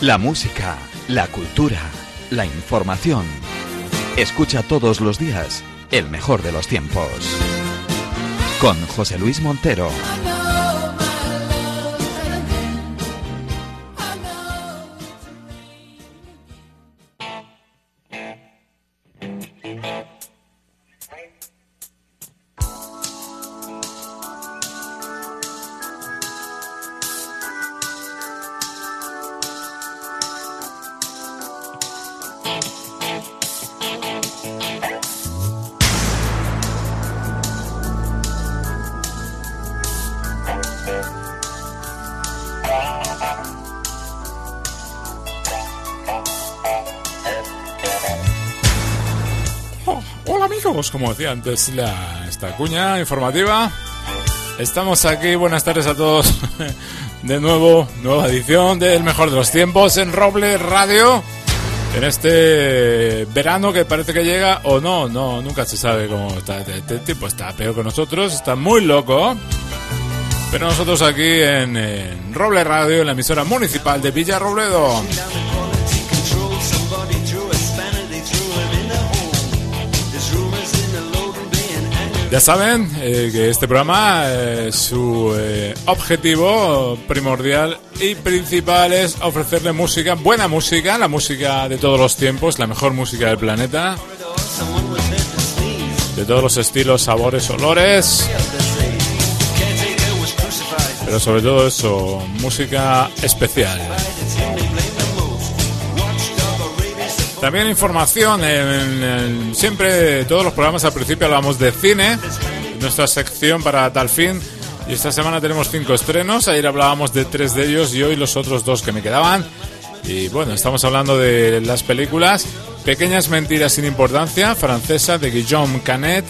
La música, la cultura, la información. Escucha todos los días el mejor de los tiempos. Con José Luis Montero. Como decía antes la, esta cuña informativa. Estamos aquí, buenas tardes a todos. De nuevo, nueva edición del mejor de los tiempos en Roble Radio. En este verano que parece que llega o no, no, nunca se sabe cómo está. Este tipo está peor que nosotros, está muy loco. Pero nosotros aquí en, en Roble Radio, en la emisora municipal de Villa Robledo. Ya saben eh, que este programa, eh, su eh, objetivo primordial y principal es ofrecerle música, buena música, la música de todos los tiempos, la mejor música del planeta, de todos los estilos, sabores, olores, pero sobre todo eso, música especial. También información, en, siempre todos los programas al principio hablamos de cine, nuestra sección para tal fin. Y esta semana tenemos cinco estrenos, ayer hablábamos de tres de ellos y hoy los otros dos que me quedaban. Y bueno, estamos hablando de las películas Pequeñas Mentiras sin Importancia, francesa de Guillaume Canet,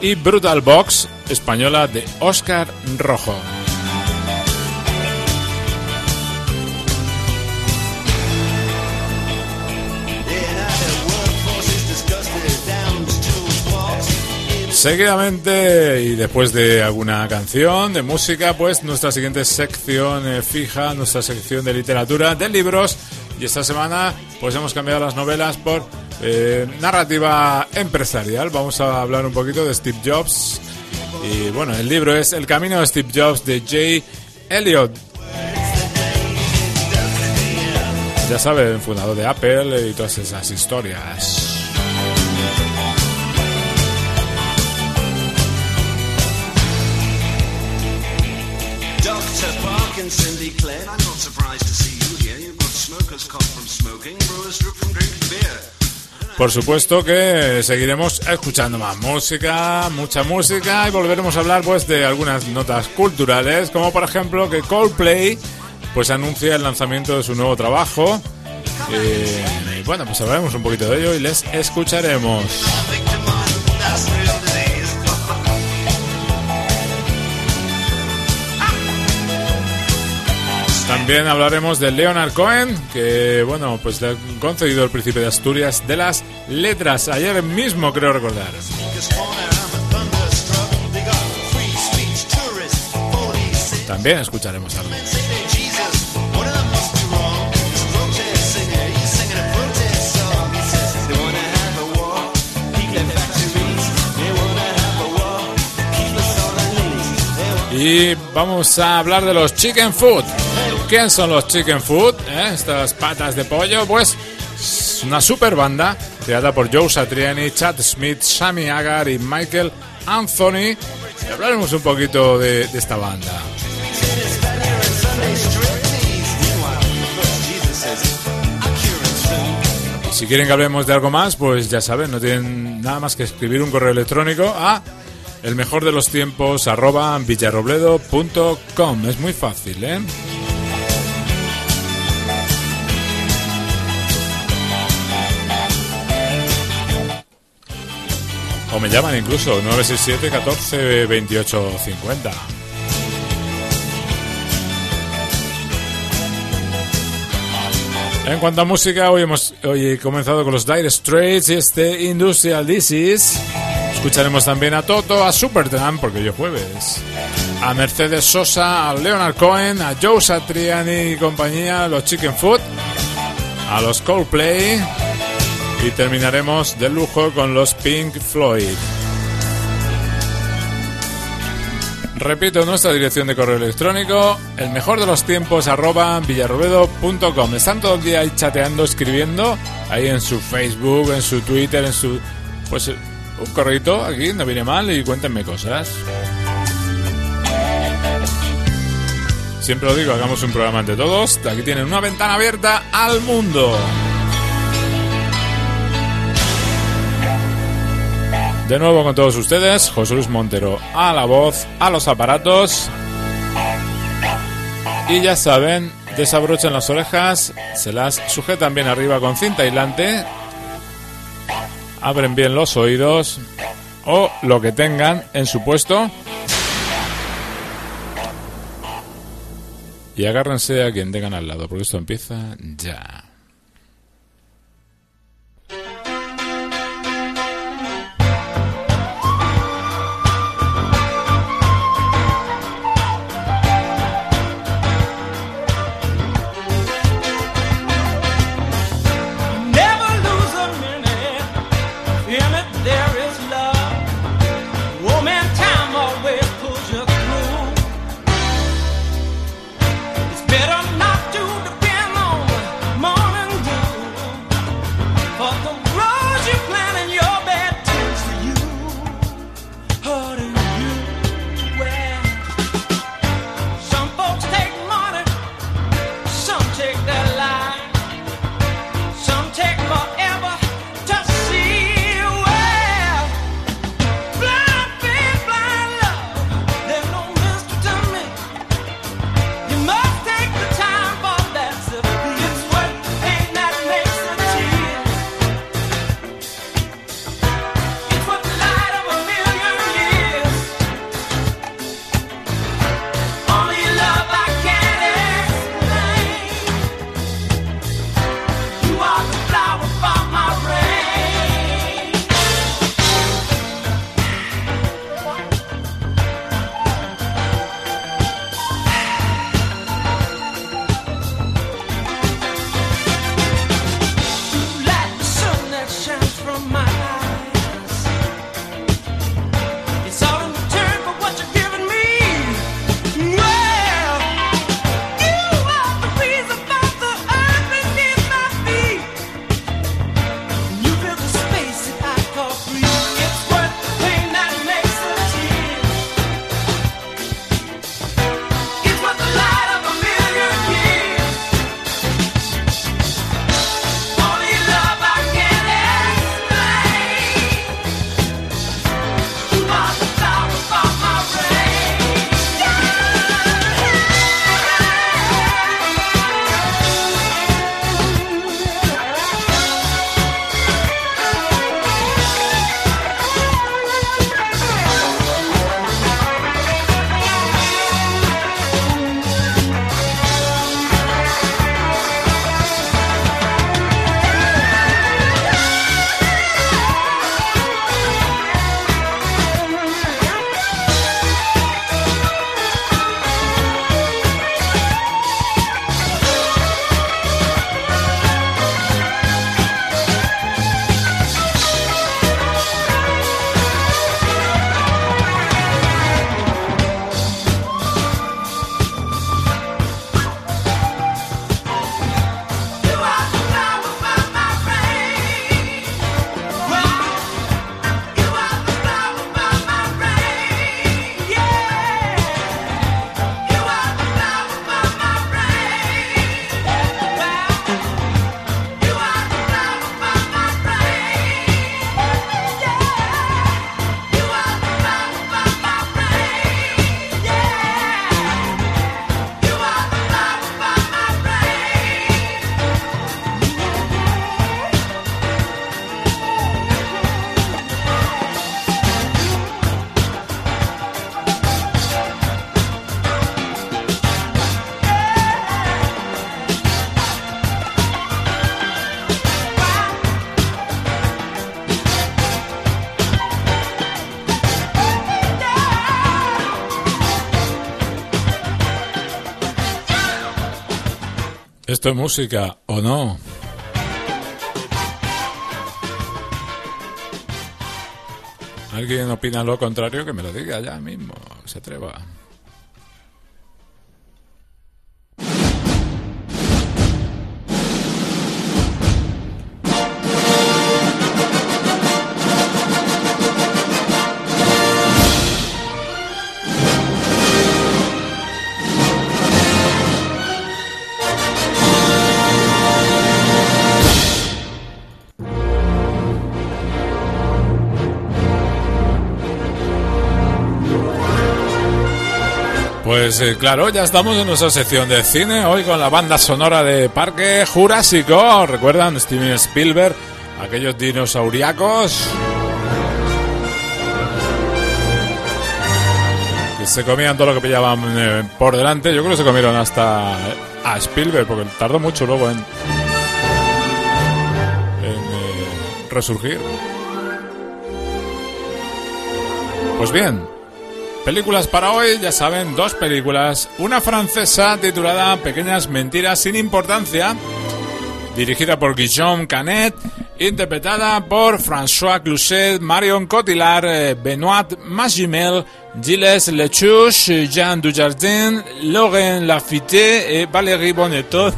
y Brutal Box, española de Oscar Rojo. Seguidamente y después de alguna canción de música, pues nuestra siguiente sección eh, fija, nuestra sección de literatura, de libros. Y esta semana, pues hemos cambiado las novelas por eh, narrativa empresarial. Vamos a hablar un poquito de Steve Jobs. Y bueno, el libro es El camino de Steve Jobs de Jay Elliot. Ya saben, fundador de Apple y todas esas historias. Por supuesto que seguiremos escuchando más música, mucha música y volveremos a hablar pues de algunas notas culturales, como por ejemplo que Coldplay pues anuncia el lanzamiento de su nuevo trabajo. Eh, y bueno, pues hablaremos un poquito de ello y les escucharemos. También hablaremos de Leonard Cohen, que bueno, pues le han concedido el príncipe de Asturias de las letras ayer mismo, creo recordar. También escucharemos algo. Y vamos a hablar de los chicken food. ¿Quién son los chicken food? eh? Estas patas de pollo, pues es una super banda creada por Joe Satriani, Chad Smith, Sammy Agar y Michael Anthony. Y hablaremos un poquito de, de esta banda. Si quieren que hablemos de algo más, pues ya saben, no tienen nada más que escribir un correo electrónico a el mejor de los tiempos arroba villarrobledo.com. Es muy fácil, ¿eh? O me llaman incluso 967 14 28 50. En cuanto a música, hoy hemos hoy comenzado con los Dire Straits y este Industrial Disease. Escucharemos también a Toto, a Supertramp, porque hoy es jueves. A Mercedes Sosa, a Leonard Cohen, a Joe Satriani y compañía, los Chicken Food, a los Coldplay y terminaremos de lujo con los Pink Floyd. Repito nuestra dirección de correo electrónico, el mejor de los tiempos arroba villarrobedo.com. Están todo el día ahí chateando, escribiendo, ahí en su Facebook, en su Twitter, en su... Pues un correo aquí, no viene mal y cuéntenme cosas. Siempre lo digo, hagamos un programa entre todos. Aquí tienen una ventana abierta al mundo. De nuevo con todos ustedes, José Luis Montero a la voz, a los aparatos. Y ya saben, desabrochan las orejas, se las sujetan bien arriba con cinta aislante, abren bien los oídos o lo que tengan en su puesto y agárrense a quien tengan al lado, porque esto empieza ya. esto es música, ¿o no? ¿Alguien opina lo contrario? Que me lo diga ya mismo, se atreva. Pues eh, claro, ya estamos en nuestra sección de cine, hoy con la banda sonora de Parque Jurásico. ¿Recuerdan Steven Spielberg? Aquellos dinosauriacos. Que se comían todo lo que pillaban eh, por delante. Yo creo que se comieron hasta eh, a Spielberg, porque tardó mucho luego en, en eh, resurgir. Pues bien, películas para hoy, ya saben, dos películas. Una francesa titulada Pequeñas Mentiras sin Importancia, dirigida por Guillaume Canet, interpretada por François Cluzet, Marion Cotillard, eh, Benoît Magimel, Gilles Lechuche, Jean Dujardin, Laurent Lafitte et Valérie Bonnetot.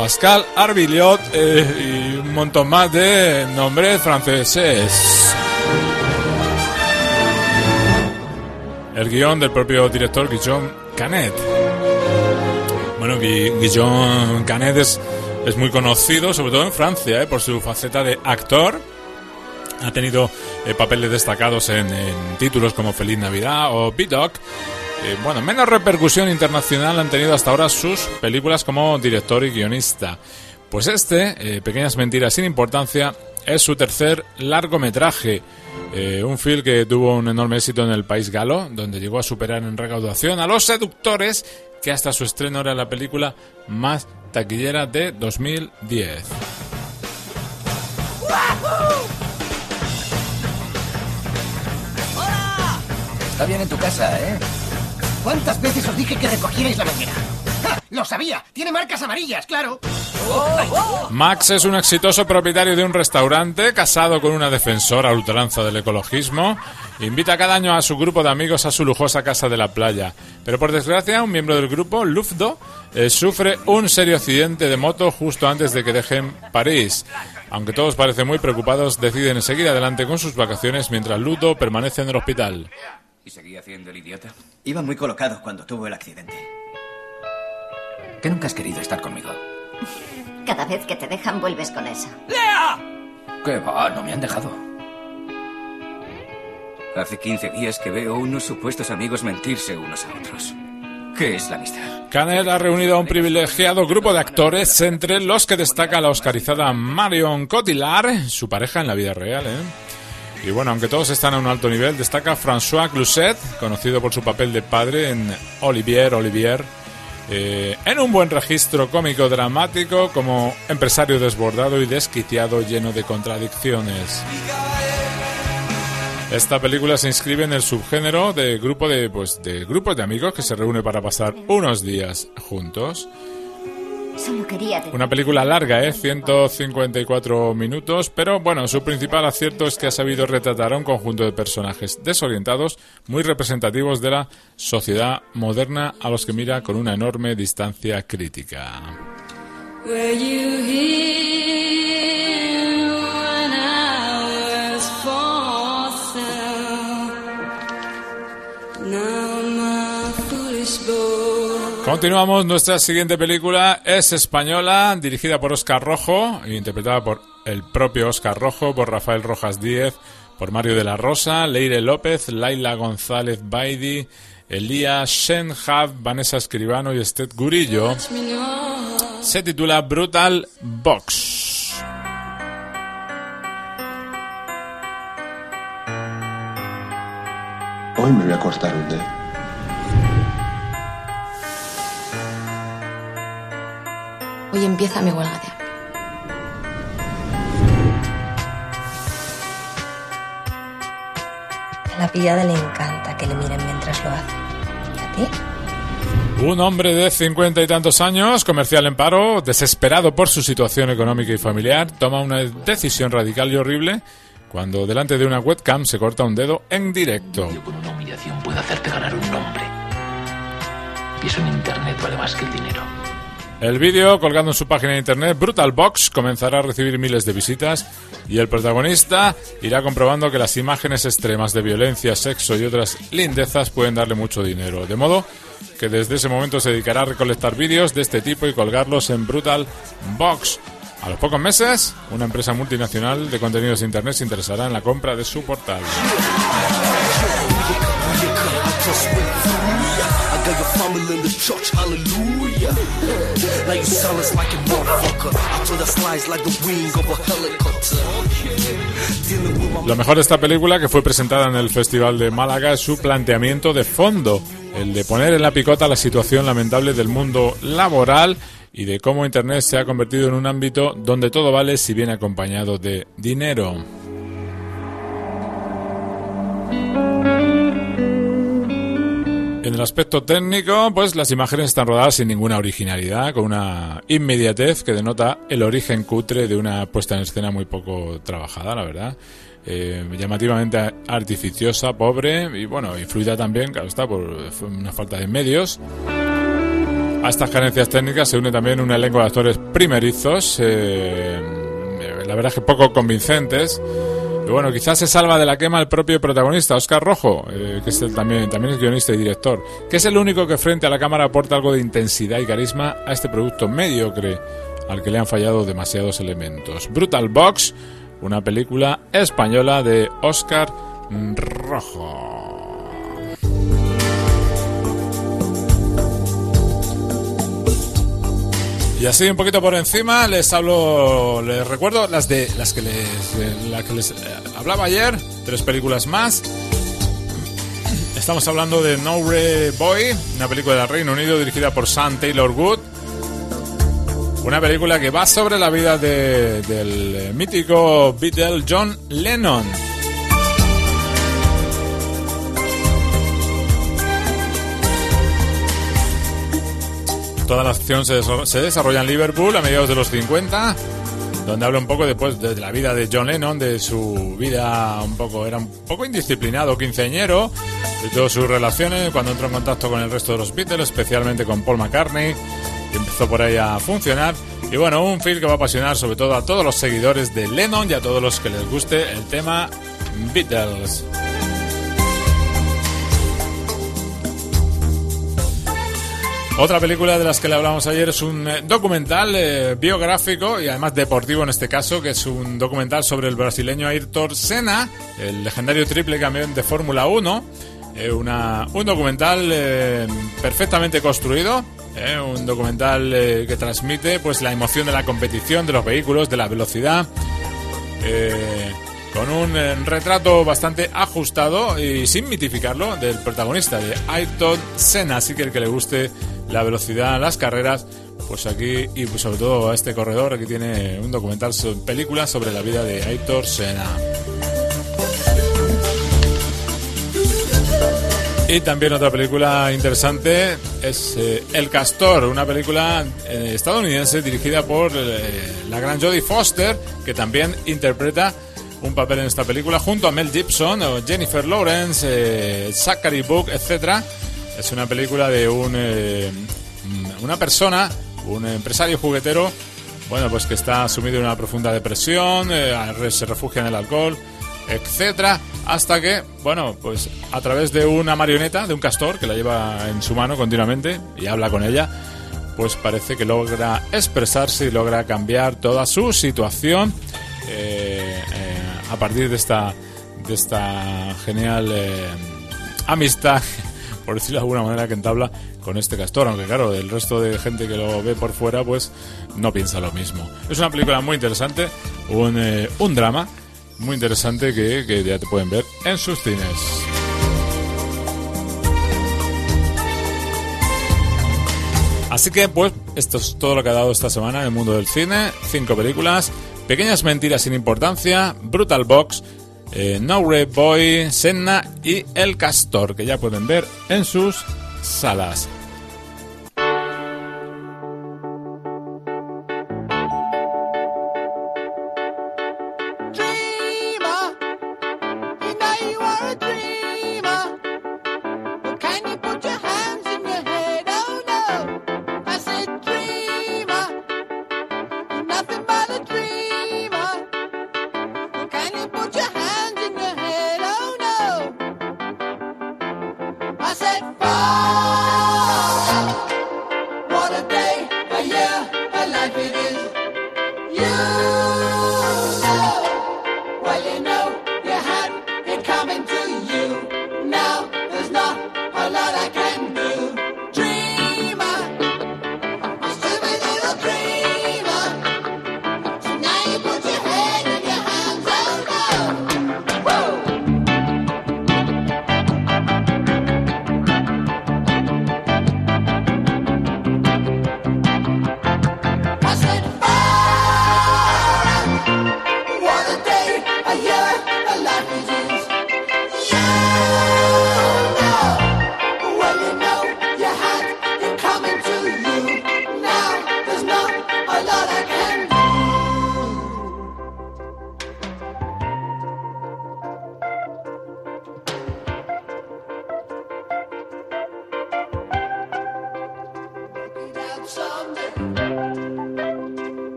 Pascal Arbilliot eh, y un montón más de nombres franceses. El guion del propio director Guillaume Canet. Bueno, Guillaume Canet es, es muy conocido, sobre todo en Francia, eh, por su faceta de actor. Ha tenido eh, papeles destacados en, títulos como Feliz Navidad o Bidok eh, bueno, menos repercusión internacional han tenido hasta ahora sus películas como director y guionista. Pues este, eh, Pequeñas Mentiras sin Importancia, es su tercer largometraje. Eh, un film que tuvo un enorme éxito en el país galo, donde llegó a superar en recaudación a Los Seductores, que hasta su estreno era la película más taquillera de 2010. Está bien en tu casa, ¿eh? ¿Cuántas veces os dije que recogierais la manguera? ¡Ja! ¡Lo sabía! ¡Tiene marcas amarillas, claro! Max es un exitoso propietario de un restaurante, casado con una defensora ultranza del ecologismo. Invita cada año a su grupo de amigos a su lujosa casa de la playa. Pero por desgracia, un miembro del grupo, Lufdo, eh, sufre un serio accidente de moto justo antes de que dejen París. Aunque todos parecen muy preocupados, deciden seguir adelante con sus vacaciones mientras Ludo permanece en el hospital. ¿Y seguía haciendo el idiota? Iba muy colocado cuando tuvo el accidente. ¿Que nunca has querido estar conmigo? Cada vez que te dejan vuelves con esa. ¡Lea! ¿Qué va? No me han dejado. Hace 15 días que veo unos supuestos amigos mentirse unos a otros. ¿Qué es la amistad? Canet ha reunido a un privilegiado grupo de actores, entre los que destaca la oscarizada Marion Cotillard, su pareja en la vida real, ¿eh? Y bueno, aunque todos están a un alto nivel, destaca François Cluset, conocido por su papel de padre en Olivier, Olivier, eh, en un buen registro cómico dramático como empresario desbordado y desquiciado lleno de contradicciones. Esta película se inscribe en el subgénero de grupo de, pues, de grupos de amigos que se reúne para pasar unos días juntos. Una película larga, ¿eh? 154 minutos, pero bueno, su principal acierto es que ha sabido retratar a un conjunto de personajes desorientados, muy representativos de la sociedad moderna a los que mira con una enorme distancia crítica. Continuamos, nuestra siguiente película es española, dirigida por Oscar Rojo, e interpretada por el propio Oscar Rojo, por Rafael Rojas Díez, por Mario de la Rosa, Leire López, Laila González Baidi, Elías Shen Vanessa Escribano y Estet Gurillo. Se titula Brutal Box. Hoy me voy a cortar un dedo. Hoy empieza mi huelga de hambre. A la pillada le encanta que le miren mientras lo hace. ¿Y a ti? Un hombre de cincuenta y tantos años, comercial en paro, desesperado por su situación económica y familiar, toma una decisión radical y horrible cuando delante de una webcam se corta un dedo en directo. Yo con una humillación puedo hacerte ganar un nombre. Y en internet vale más que el dinero. El vídeo, colgando en su página de internet, Brutal Box, comenzará a recibir miles de visitas y el protagonista irá comprobando que las imágenes extremas de violencia, sexo y otras lindezas pueden darle mucho dinero. De modo que desde ese momento se dedicará a recolectar vídeos de este tipo y colgarlos en Brutal Box. A los pocos meses, una empresa multinacional de contenidos de Internet se interesará en la compra de su portal. Lo mejor de esta película, que fue presentada en el Festival de Málaga, es su planteamiento de fondo, el de poner en la picota la situación lamentable del mundo laboral y de cómo Internet se ha convertido en un ámbito donde todo vale si viene acompañado de dinero. En el aspecto técnico, pues las imágenes están rodadas sin ninguna originalidad, con una inmediatez que denota el origen cutre de una puesta en escena muy poco trabajada, la verdad. Eh, llamativamente artificiosa, pobre y bueno, influida también, claro está, por una falta de medios. A estas carencias técnicas se une también un elenco de actores primerizos, eh, la verdad es que poco convincentes. Bueno, quizás se salva de la quema el propio protagonista, Oscar Rojo, eh, que es también, también es guionista y director, que es el único que frente a la cámara aporta algo de intensidad y carisma a este producto mediocre al que le han fallado demasiados elementos. Brutal Box, una película española de Oscar Rojo. Y así un poquito por encima les hablo, les recuerdo las de las que les, las que les eh, hablaba ayer, tres películas más. Estamos hablando de No Way Boy, una película del Reino Unido dirigida por Sam Taylor Wood. Una película que va sobre la vida de, del mítico Beatle John Lennon. Toda la acción se, desarrolla en Liverpool a mediados de los 50, donde habla un poco después de la vida de John Lennon, de su vida un poco, era un poco indisciplinado, quinceañero, de todas sus relaciones, cuando entró en contacto con el resto de los Beatles, especialmente con Paul McCartney, y empezó por ahí a funcionar. Y bueno, un film que va a apasionar sobre todo a todos los seguidores de Lennon y a todos los que les guste el tema Beatles. Otra película de las que le hablamos ayer es un documental eh, biográfico y además deportivo en este caso, que es un documental sobre el brasileño Ayrton Senna, el legendario triple campeón de Fórmula 1. Eh, una, un documental eh, perfectamente construido, un documental que transmite pues la emoción de la competición, de los vehículos, de la velocidad con un retrato bastante ajustado y sin mitificarlo del protagonista de Ayrton Senna. Así que el que le guste la velocidad, las carreras, pues aquí y pues sobre todo a este corredor, aquí tiene un documental, película sobre la vida de Ayrton Senna. Y también otra película interesante es eh, El Castor, una película eh, estadounidense dirigida por eh, la gran Jodie Foster, que también interpreta un papel en esta película junto a Mel Gibson, Jennifer Lawrence, Zachary Book, etcétera. Es una película de un una persona, un empresario juguetero, bueno, pues que está sumido en una profunda depresión, se refugia en el alcohol, etcétera, hasta que, bueno, pues a través de una marioneta, de un castor que la lleva en su mano continuamente y habla con ella, pues parece que logra expresarse y logra cambiar toda su situación eh, eh, a partir de esta de esta genial eh, amistad, por decirlo de alguna manera, que entabla con este castor, aunque claro, el resto de gente que lo ve por fuera, pues no piensa lo mismo. Es una película muy interesante, un, un drama muy interesante que, que ya te pueden ver en sus cines. Así que, pues, esto es todo lo que ha dado esta semana en el mundo del cine. Cinco películas, Pequeñas mentiras sin importancia, Brutal Box, eh, No Red Boy, Senna y El Castor, que ya pueden ver en sus salas.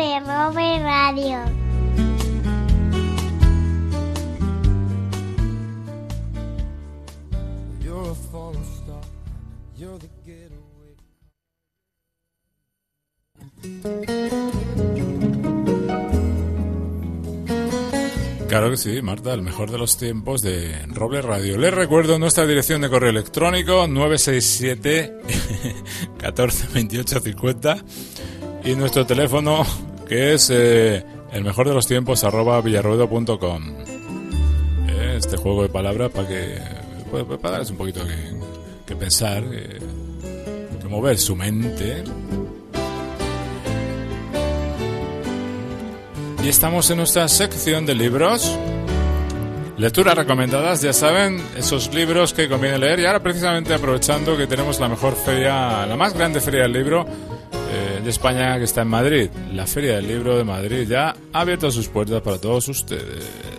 De Robert Radio. Claro que sí, Marta, el mejor de los tiempos de Roble Radio. Les recuerdo nuestra dirección de correo electrónico 967 14 28 50 y nuestro teléfono que es eh, el mejor de los tiempos arroba villarruedo.com. Eh, este juego de palabras para que para, para darles un poquito que, pensar, que, que mover su mente. Y estamos en nuestra sección de libros. Lecturas recomendadas, ya saben, esos libros que conviene leer. Y ahora precisamente aprovechando que tenemos la mejor feria, la más grande feria del libro eh, de España que está en Madrid. La Feria del Libro de Madrid ya ha abierto sus puertas para todos ustedes.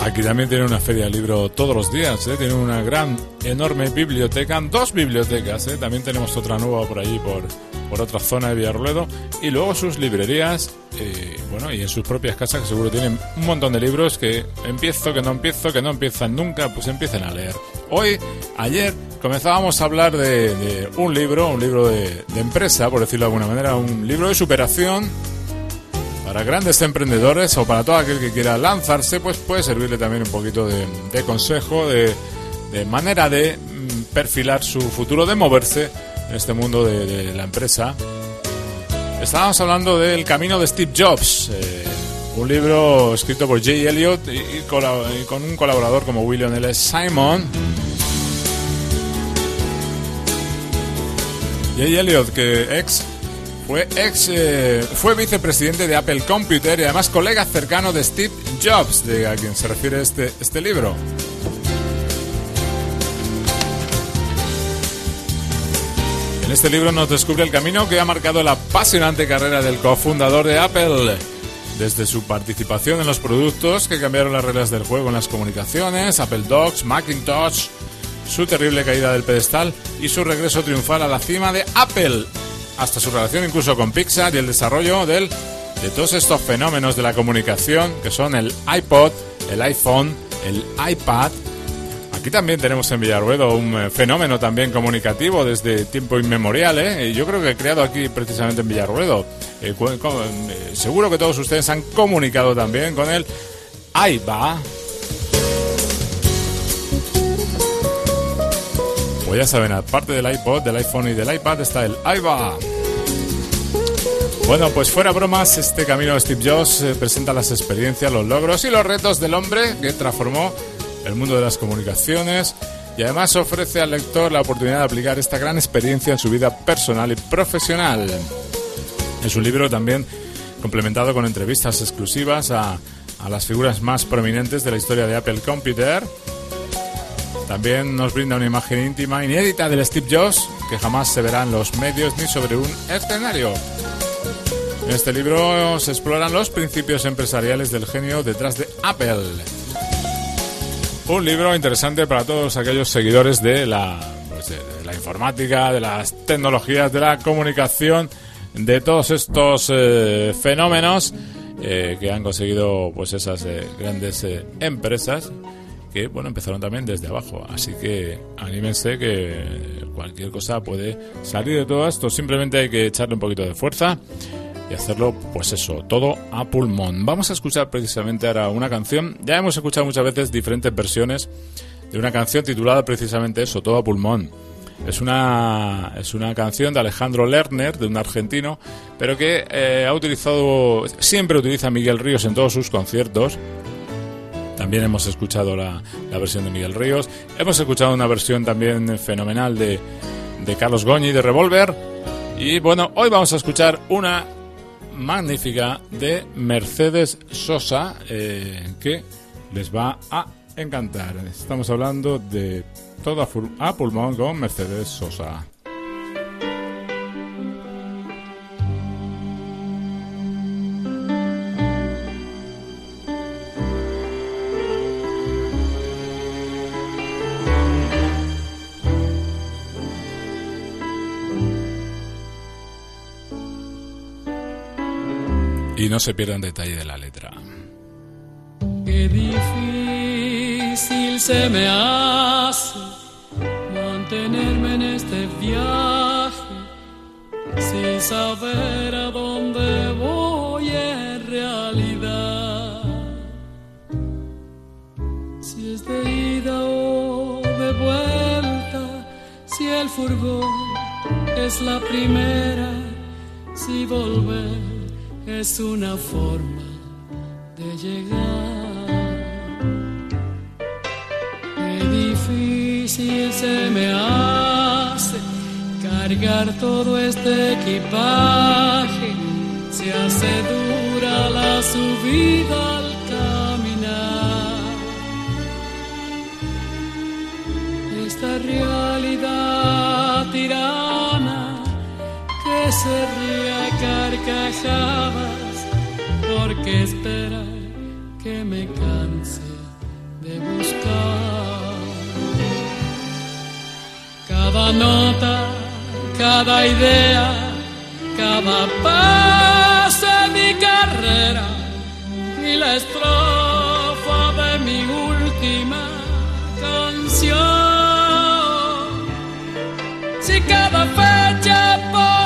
Aquí también tiene una feria de libro todos los días, ¿eh? tiene una gran, enorme biblioteca, dos bibliotecas, ¿eh? también tenemos otra nueva por allí, por, por otra zona de Villarruedo, y luego sus librerías, eh, bueno, y en sus propias casas que seguro tienen un montón de libros que empiezo, que no empiezo, que no empiezan nunca, pues empiecen a leer. Hoy, ayer, comenzábamos a hablar de, un libro, un libro de, empresa, por decirlo de alguna manera, un libro de superación para grandes emprendedores o para todo aquel que quiera lanzarse, pues puede servirle también un poquito de, consejo, de, de manera de mm, perfilar su futuro, de moverse en este mundo de, la empresa. Estábamos hablando del camino de Steve Jobs, eh, un libro escrito por Jay Elliott y con un colaborador como William L. Simon. Jay Elliott, que ex fue ex eh, fue vicepresidente de Apple Computer y además colega cercano de Steve Jobs, de a quien se refiere este, este libro. En este libro nos descubre el camino que ha marcado la apasionante carrera del cofundador de Apple. Desde su participación en los productos que cambiaron las reglas del juego en las comunicaciones, Apple Docs, Macintosh, su terrible caída del pedestal y su regreso triunfal a la cima de Apple, hasta su relación incluso con Pixar y el desarrollo de todos estos fenómenos de la comunicación que son el iPod, el iPhone, el iPad. Aquí también tenemos en Villarruedo un eh, fenómeno también comunicativo desde tiempo inmemorial, ¿eh? Yo creo que creado aquí precisamente en Villarruedo. Eh, eh, seguro que todos ustedes han comunicado también con el iPad. Pues ya saben, aparte del iPod, del iPhone y del iPad está el iPad. Bueno, pues fuera bromas, este camino de Steve Jobs presenta las experiencias, los logros y los retos del hombre que transformó el mundo de las comunicaciones y además ofrece al lector la oportunidad de aplicar esta gran experiencia en su vida personal y profesional. Es un libro también complementado con entrevistas exclusivas a, a las figuras más prominentes de la historia de Apple Computer. También nos brinda una imagen íntima, inédita del Steve Jobs, que jamás se verá en los medios ni sobre un escenario. En este libro se exploran los principios empresariales del genio detrás de Apple. Un libro interesante para todos aquellos seguidores de la, pues, de la informática, de las tecnologías, de la comunicación, de todos estos eh, fenómenos eh, que han conseguido pues esas eh, grandes eh, empresas que bueno empezaron también desde abajo. Así que anímense que cualquier cosa puede salir de todo esto. Simplemente hay que echarle un poquito de fuerza y hacerlo, pues eso, todo a pulmón. Vamos a escuchar precisamente ahora una canción. Ya hemos escuchado muchas veces diferentes versiones de una canción titulada precisamente eso, todo a pulmón. Es una, es una canción de Alejandro Lerner, de un argentino, pero que eh, ha utilizado, siempre utiliza Miguel Ríos en todos sus conciertos. También hemos escuchado la, la versión de Miguel Ríos. Hemos escuchado una versión también fenomenal de, de Carlos Goñi, de Revolver. Y bueno, hoy vamos a escuchar una magnífica de Mercedes Sosa eh, que les va a encantar. Estamos hablando de todo a, ful- a pulmón con Mercedes Sosa. No se pierdan detalle de la letra. Qué difícil se me hace mantenerme en este viaje sin saber a dónde voy en realidad. Si es de ida o de vuelta, si el furgón es la primera, si volver es una forma de llegar. Qué difícil se me hace cargar todo este equipaje. Se hace dura la subida al caminar. Esta realidad tirana que se ríe callabas, porque esperar que me canse de buscar. Cada nota, cada idea, cada paso en mi carrera y la estrofa de mi última canción. Si cada fecha por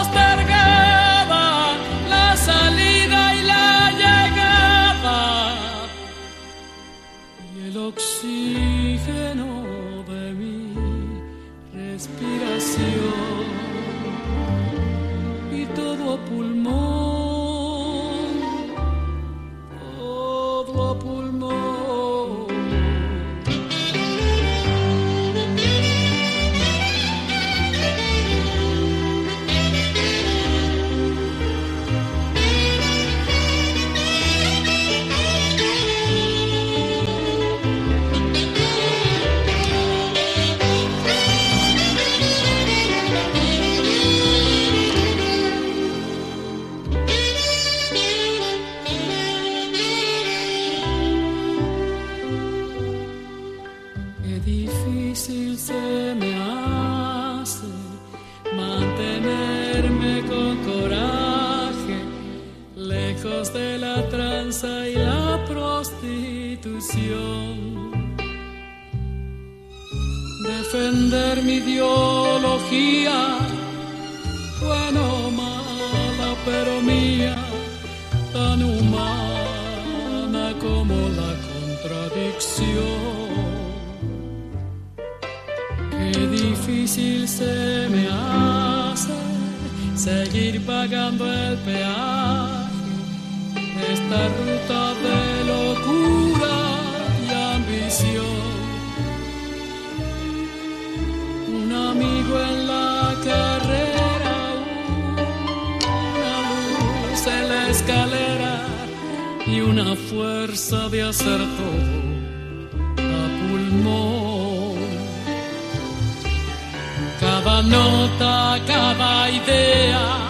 Mi ideología, buena o mala, pero mía, tan humana como la contradicción. Qué difícil se me hace seguir pagando el peaje esta ruta de locura una fuerza de hacer todo a pulmón. Cada nota, cada idea,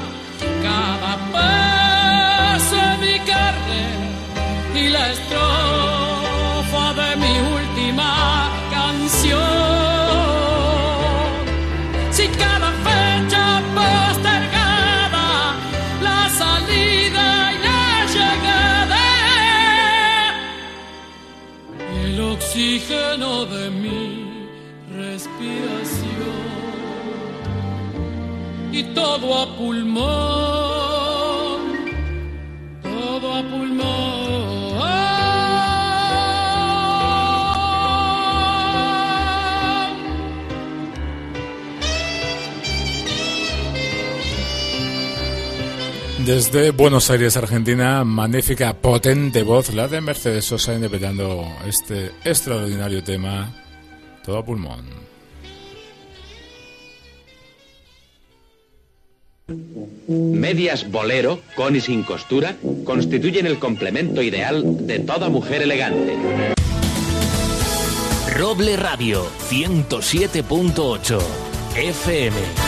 Desde Buenos Aires, Argentina, magnífica, potente voz, la de Mercedes Sosa, interpretando este extraordinario tema, todo a pulmón. Medias bolero, con y sin costura, constituyen el complemento ideal de toda mujer elegante. Roble Radio 107.8 FM.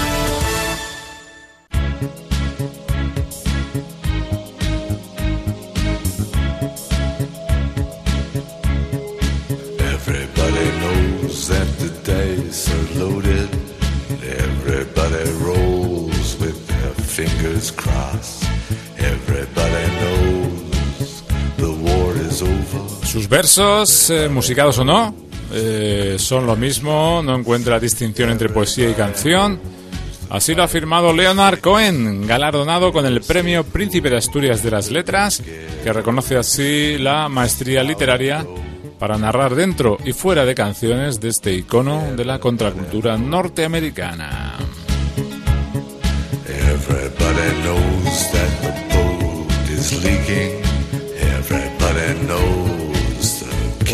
Versos, eh, musicados o no, eh, son lo mismo, no encuentra distinción entre poesía y canción. Así lo ha afirmado Leonard Cohen, galardonado con el premio Príncipe de Asturias de las Letras, que reconoce así la maestría literaria para narrar dentro y fuera de canciones de este icono de la contracultura norteamericana. Everybody knows that the boat is leaking. Everybody knows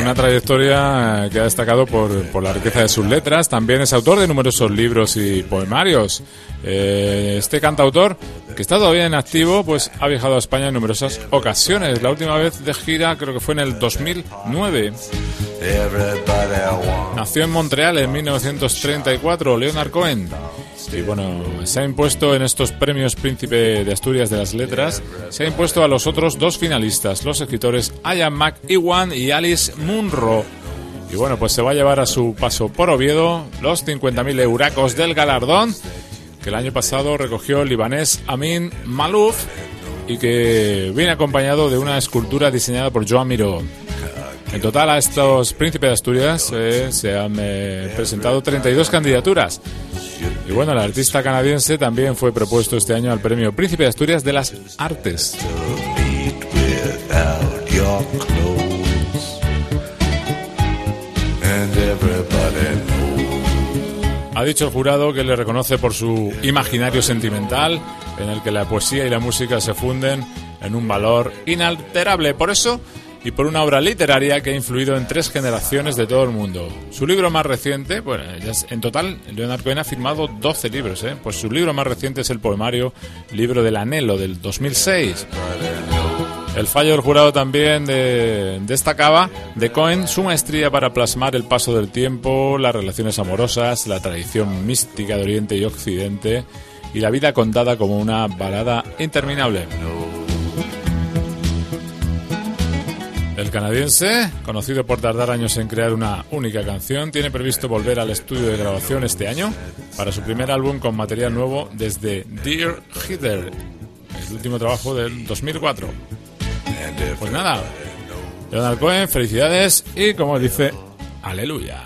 Una trayectoria que ha destacado por, por la riqueza de sus letras. También es autor de numerosos libros y poemarios. Eh, este cantautor, que está todavía en activo, pues ha viajado a España en numerosas ocasiones. La última vez de gira creo que fue en el 2009. everybody wants. Nació en Montreal en 1934, Leonard Cohen. Y bueno, se ha impuesto en estos premios Príncipe de Asturias de las Letras, se ha impuesto a los otros dos finalistas, los escritores Ian McEwan y Alice Munro. Y bueno, pues se va a llevar a su paso por Oviedo los 50.000 euracos del galardón que el año pasado recogió el libanés Amin Malouf y que viene acompañado de una escultura diseñada por Joan Miró. En total a estos príncipes de Asturias eh, se han eh, presentado 32 candidaturas. Y bueno, el artista canadiense también fue propuesto este año al premio Príncipe de Asturias de las Artes. Ha dicho el jurado que le reconoce por su imaginario sentimental, en el que la poesía y la música se funden en un valor inalterable. Por eso, y por una obra literaria que ha influido en tres generaciones de todo el mundo. Su libro más reciente, bueno, en total, Leonard Cohen ha firmado 12 libros, ¿eh? Pues su libro más reciente es el poemario Libro del Anhelo, del 2006. El fallo del jurado también de- destacaba de Cohen su maestría para plasmar el paso del tiempo, las relaciones amorosas, la tradición mística de Oriente y Occidente y la vida contada como una balada interminable. El canadiense, conocido por tardar años en crear una única canción, tiene previsto volver al estudio de grabación este año para su primer álbum con material nuevo desde Dear Heather, el último trabajo del 2004. Pues nada, Leonard Cohen, felicidades y como dice, aleluya.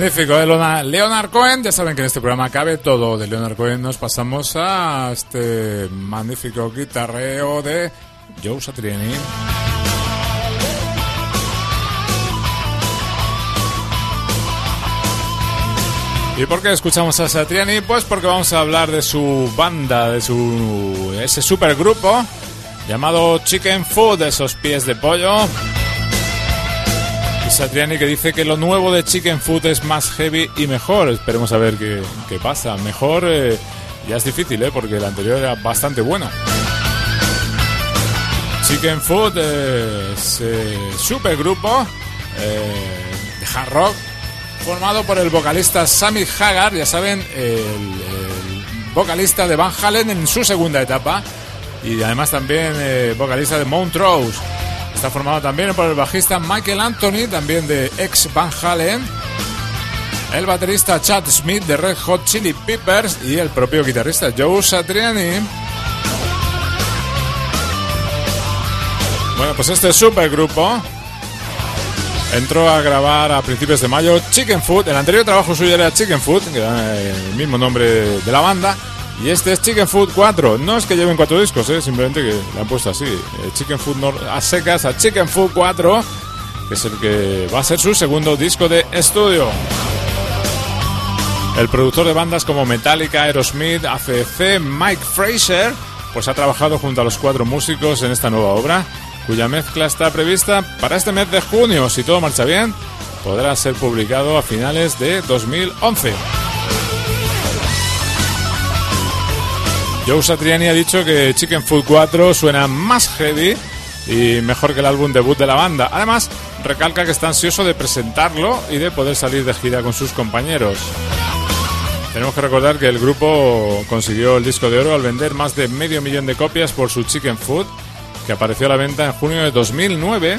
Magnífico de Leonard, Leonard Cohen. Ya saben que en este programa cabe todo de Leonard Cohen. Nos pasamos a este magnífico guitarreo de Joe Satriani. ¿Y por qué escuchamos a Satriani? Pues porque vamos a hablar de su banda, de su ese supergrupo llamado Chicken Food, esos pies de pollo. Satriani que dice que lo nuevo de Chicken Food es más heavy y mejor. Esperemos a ver qué, qué pasa. Mejor eh, ya es difícil, ¿eh? porque el anterior era bastante bueno. Chicken Food es eh, supergrupo eh, de hard rock formado por el vocalista Sammy Hagar, ya saben, el, el vocalista de Van Halen en su segunda etapa y además también eh, vocalista de Montrose. Está formado también por el bajista Michael Anthony, también de ex Van Halen, el baterista Chad Smith de Red Hot Chili Peppers y el propio guitarrista Joe Satriani. Bueno, pues este supergrupo entró a grabar a principios de mayo Chicken Food. El anterior trabajo suyo era Chicken Food, que era el mismo nombre de la banda. Y este es Chicken Food 4. No es que lleven cuatro discos, ¿eh? simplemente que le han puesto así. Eh, Chicken Food a secas a Chicken Food 4, que es el que va a ser su segundo disco de estudio. El productor de bandas como Metallica, Aerosmith, ACC, Mike Fraser, pues ha trabajado junto a los cuatro músicos en esta nueva obra, cuya mezcla está prevista para este mes de junio. Si todo marcha bien, podrá ser publicado a finales de 2011. Joe Satriani ha dicho que Chicken Food 4 suena más heavy y mejor que el álbum debut de la banda. Además, recalca que está ansioso de presentarlo y de poder salir de gira con sus compañeros. Tenemos que recordar que el grupo consiguió el disco de oro al vender más de medio millón de copias por su Chicken Food, que apareció a la venta en junio de 2009.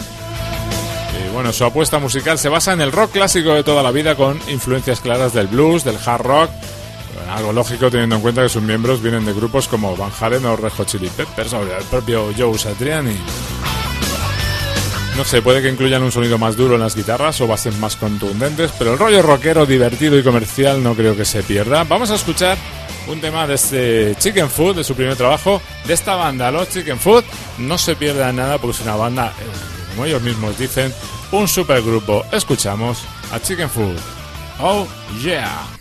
Y bueno, su apuesta musical se basa en el rock clásico de toda la vida con influencias claras del blues, del hard rock, algo lógico teniendo en cuenta que sus miembros vienen de grupos como Van Halen o Red Hot Chili Peppers o el propio Joe Satriani. No sé, puede que incluyan un sonido más duro en las guitarras o bases más contundentes, pero el rollo rockero divertido y comercial no creo que se pierda. Vamos a escuchar un tema de este Chicken Food, de su primer trabajo, de esta banda, los Chicken Food. No se pierda nada porque es una banda, eh, como ellos mismos dicen, un supergrupo. Escuchamos a Chicken Food. Oh, yeah.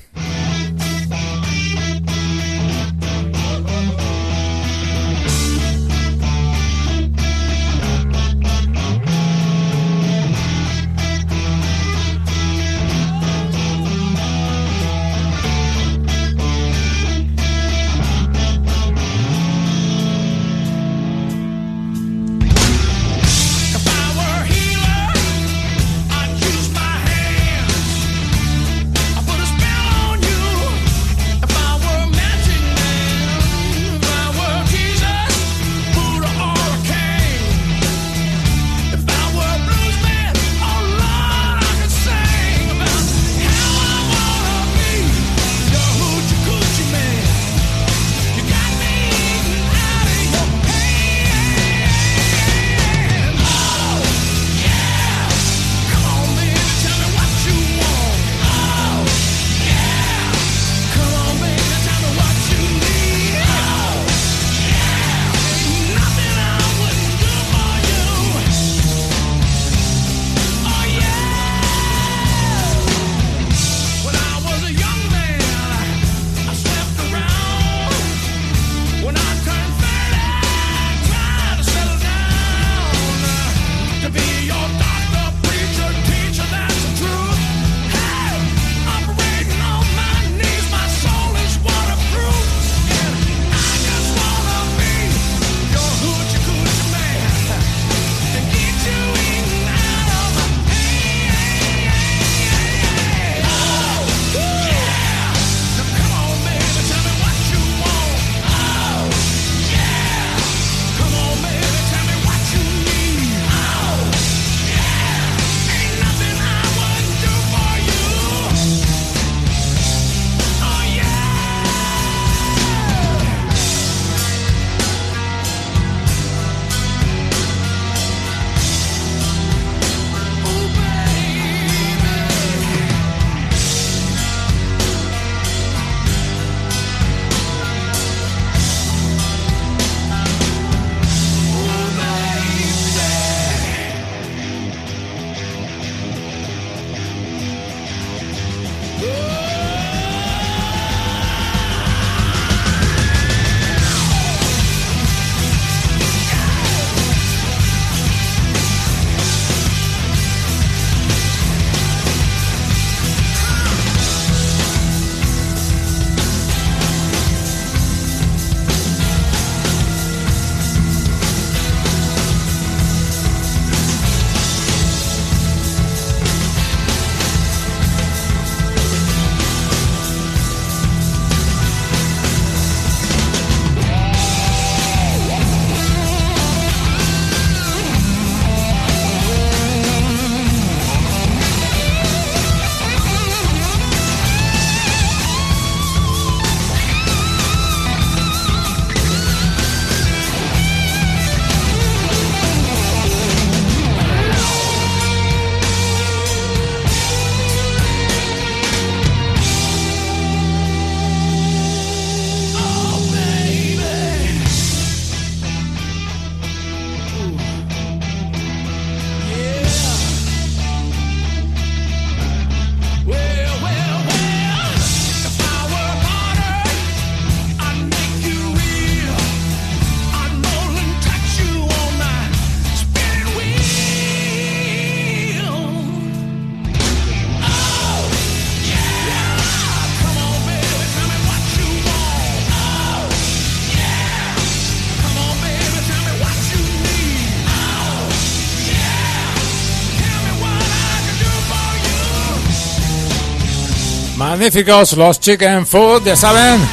Magníficos los Chicken Food, ya saben.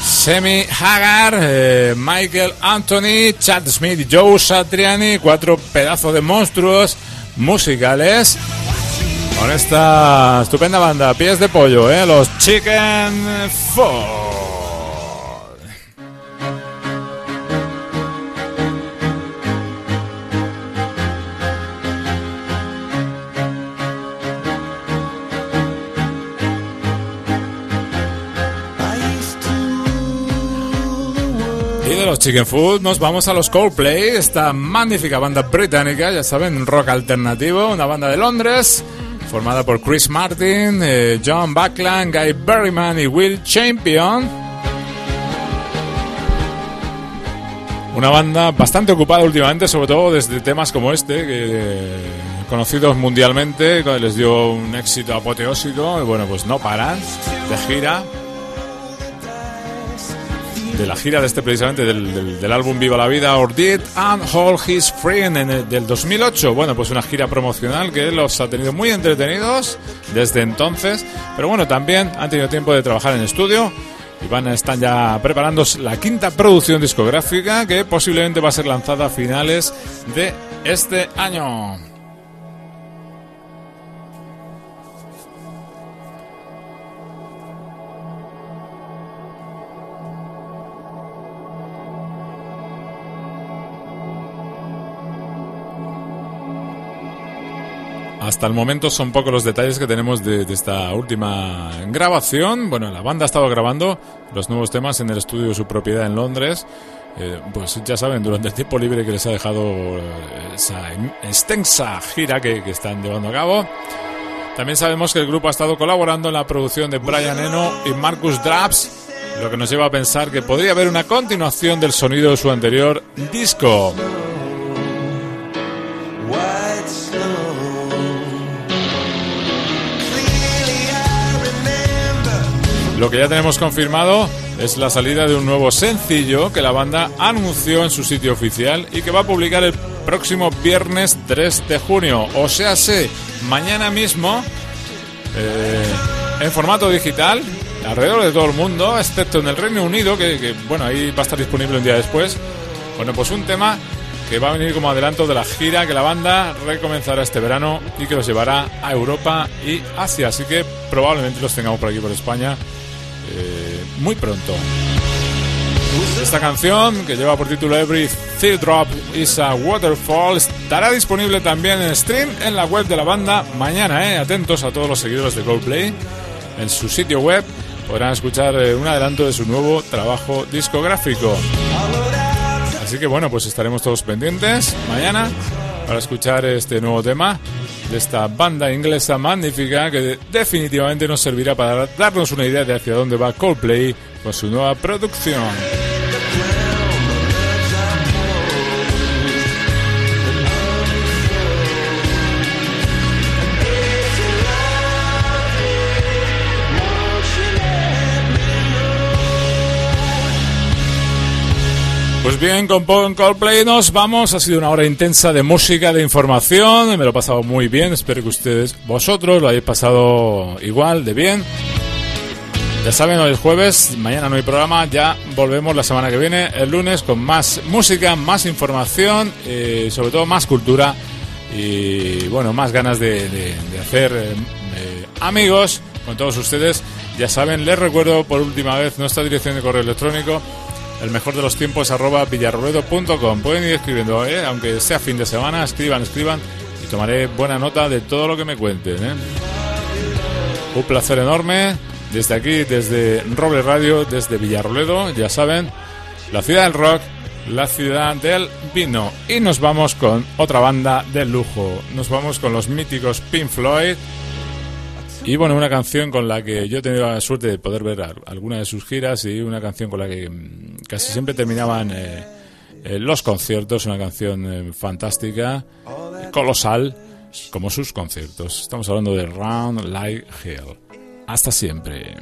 Semi Hagar, eh, Michael Anthony, Chad Smith Joe Satriani, cuatro pedazos de monstruos musicales. Con esta estupenda banda, pies de pollo, eh, los Chicken Food. Chicken Food nos vamos a los Coldplay, esta magnífica banda británica, ya saben, rock alternativo, una banda de Londres, formada por Chris Martin, eh, John Buckland, Guy Berryman y Will Champion. Una banda bastante ocupada últimamente, sobre todo desde temas como este, que, eh, conocidos mundialmente, les dio un éxito apoteósico, y bueno, pues no paran de gira de la gira de este precisamente del, del- del álbum Viva la Vida or Did and All His Friend en el- del 2008 bueno pues una gira promocional que los ha tenido muy entretenidos desde entonces pero bueno también han tenido tiempo de trabajar en estudio y van están ya preparando la quinta producción discográfica que posiblemente va a ser lanzada a finales de este año Hasta el momento son pocos los detalles que tenemos de, esta última grabación. Bueno, la banda ha estado grabando los nuevos temas en el estudio de su propiedad en Londres. Eh, pues ya saben, durante el tiempo libre que les ha dejado eh, esa extensa gira que, que están llevando a cabo. También sabemos que el grupo ha estado colaborando en la producción de Brian Eno y Marcus Draps, lo que nos lleva a pensar que podría haber una continuación del sonido de su anterior disco. Lo que ya tenemos confirmado es la salida de un nuevo sencillo que la banda anunció en su sitio oficial y que va a publicar el próximo viernes 3 de junio, o sea, sé, mañana mismo, eh, en formato digital, alrededor de todo el mundo, excepto en el Reino Unido, que, que, bueno, ahí va a estar disponible un día después. Bueno, pues un tema que va a venir como adelanto de la gira que la banda recomenzará este verano y que los llevará a Europa y Asia. Así que probablemente los tengamos por aquí por España eh, muy pronto. Esta canción, que lleva por título Every Teardrop is a Waterfall, estará disponible también en stream en la web de la banda mañana. Eh. Atentos a todos los seguidores de Coldplay. En su sitio web podrán escuchar eh, un adelanto de su nuevo trabajo discográfico. Así que bueno, pues estaremos todos pendientes mañana para escuchar este nuevo tema de esta banda inglesa magnífica que definitivamente nos servirá para darnos una idea de hacia dónde va Coldplay con su nueva producción. Pues bien, con Coldplay nos vamos. Ha sido una hora intensa de música, de información. Me lo he pasado muy bien. Espero que ustedes, vosotros, lo hayáis pasado igual, de bien. Ya saben, hoy es jueves, mañana no hay programa. Ya volvemos la semana que viene, el lunes, con más música, más información, eh, sobre todo más cultura y, bueno, más ganas de hacer eh, eh, amigos con todos ustedes. Ya saben, les recuerdo por última vez nuestra dirección de correo electrónico el mejor de los tiempos arroba villarroledo.com. Pueden ir escribiendo, ¿eh? aunque sea fin de semana, escriban, escriban y tomaré buena nota de todo lo que me cuenten. ¿eh? Un placer enorme desde aquí, desde Roble Radio, desde Villarroledo, ya saben, la ciudad del rock, la ciudad del vino. Y nos vamos con otra banda de lujo. Nos vamos con los míticos Pink Floyd. Y bueno, una canción con la que yo he tenido la suerte de poder ver al- alguna de sus giras y una canción con la que mm, casi siempre terminaban eh, eh, los conciertos, una canción eh, fantástica, colosal, como sus conciertos. Estamos hablando de Round Like Hell. Hasta siempre.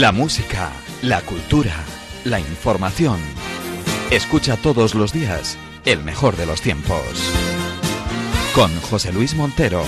La música, la cultura, la información. Escucha todos los días el mejor de los tiempos. Con José Luis Montero.